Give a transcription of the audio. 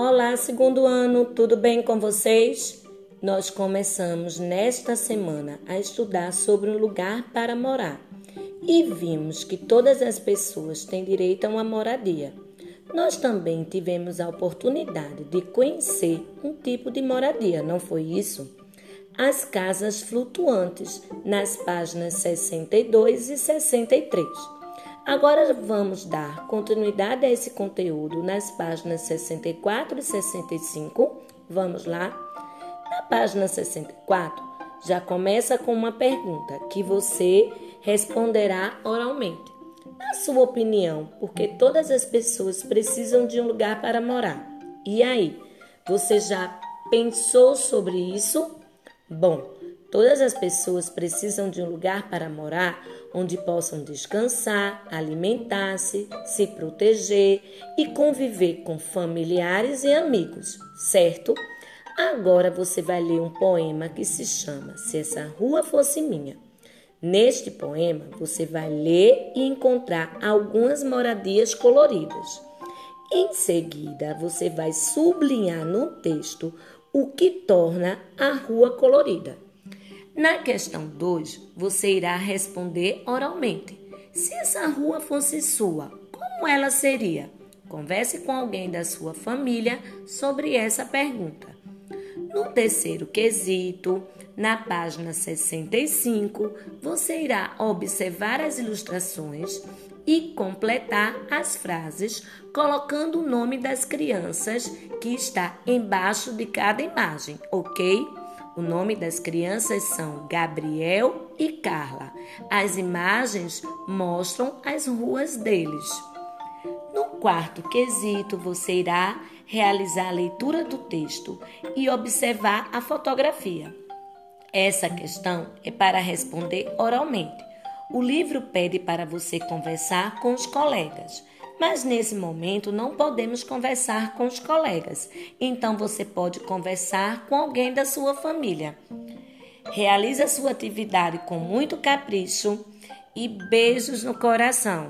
Olá, segundo ano, tudo bem com vocês? Nós começamos nesta semana a estudar sobre um lugar para morar e vimos que todas as pessoas têm direito a uma moradia. Nós também tivemos a oportunidade de conhecer um tipo de moradia, não foi isso? As casas flutuantes, nas páginas 62 e 63. Agora vamos dar continuidade a esse conteúdo nas páginas 64 e 65. Vamos lá? Na página 64, já começa com uma pergunta que você responderá oralmente. Na sua opinião, porque todas as pessoas precisam de um lugar para morar. E aí, você já pensou sobre isso? Bom, Todas as pessoas precisam de um lugar para morar onde possam descansar, alimentar-se, se proteger e conviver com familiares e amigos, certo? Agora você vai ler um poema que se chama Se essa rua fosse minha. Neste poema, você vai ler e encontrar algumas moradias coloridas. Em seguida, você vai sublinhar no texto o que torna a rua colorida. Na questão 2, você irá responder oralmente. Se essa rua fosse sua, como ela seria? Converse com alguém da sua família sobre essa pergunta. No terceiro quesito, na página 65, você irá observar as ilustrações e completar as frases colocando o nome das crianças que está embaixo de cada imagem, ok? O nome das crianças são Gabriel e Carla. As imagens mostram as ruas deles. No quarto quesito, você irá realizar a leitura do texto e observar a fotografia. Essa questão é para responder oralmente. O livro pede para você conversar com os colegas. Mas nesse momento não podemos conversar com os colegas, então você pode conversar com alguém da sua família. Realize a sua atividade com muito capricho e beijos no coração.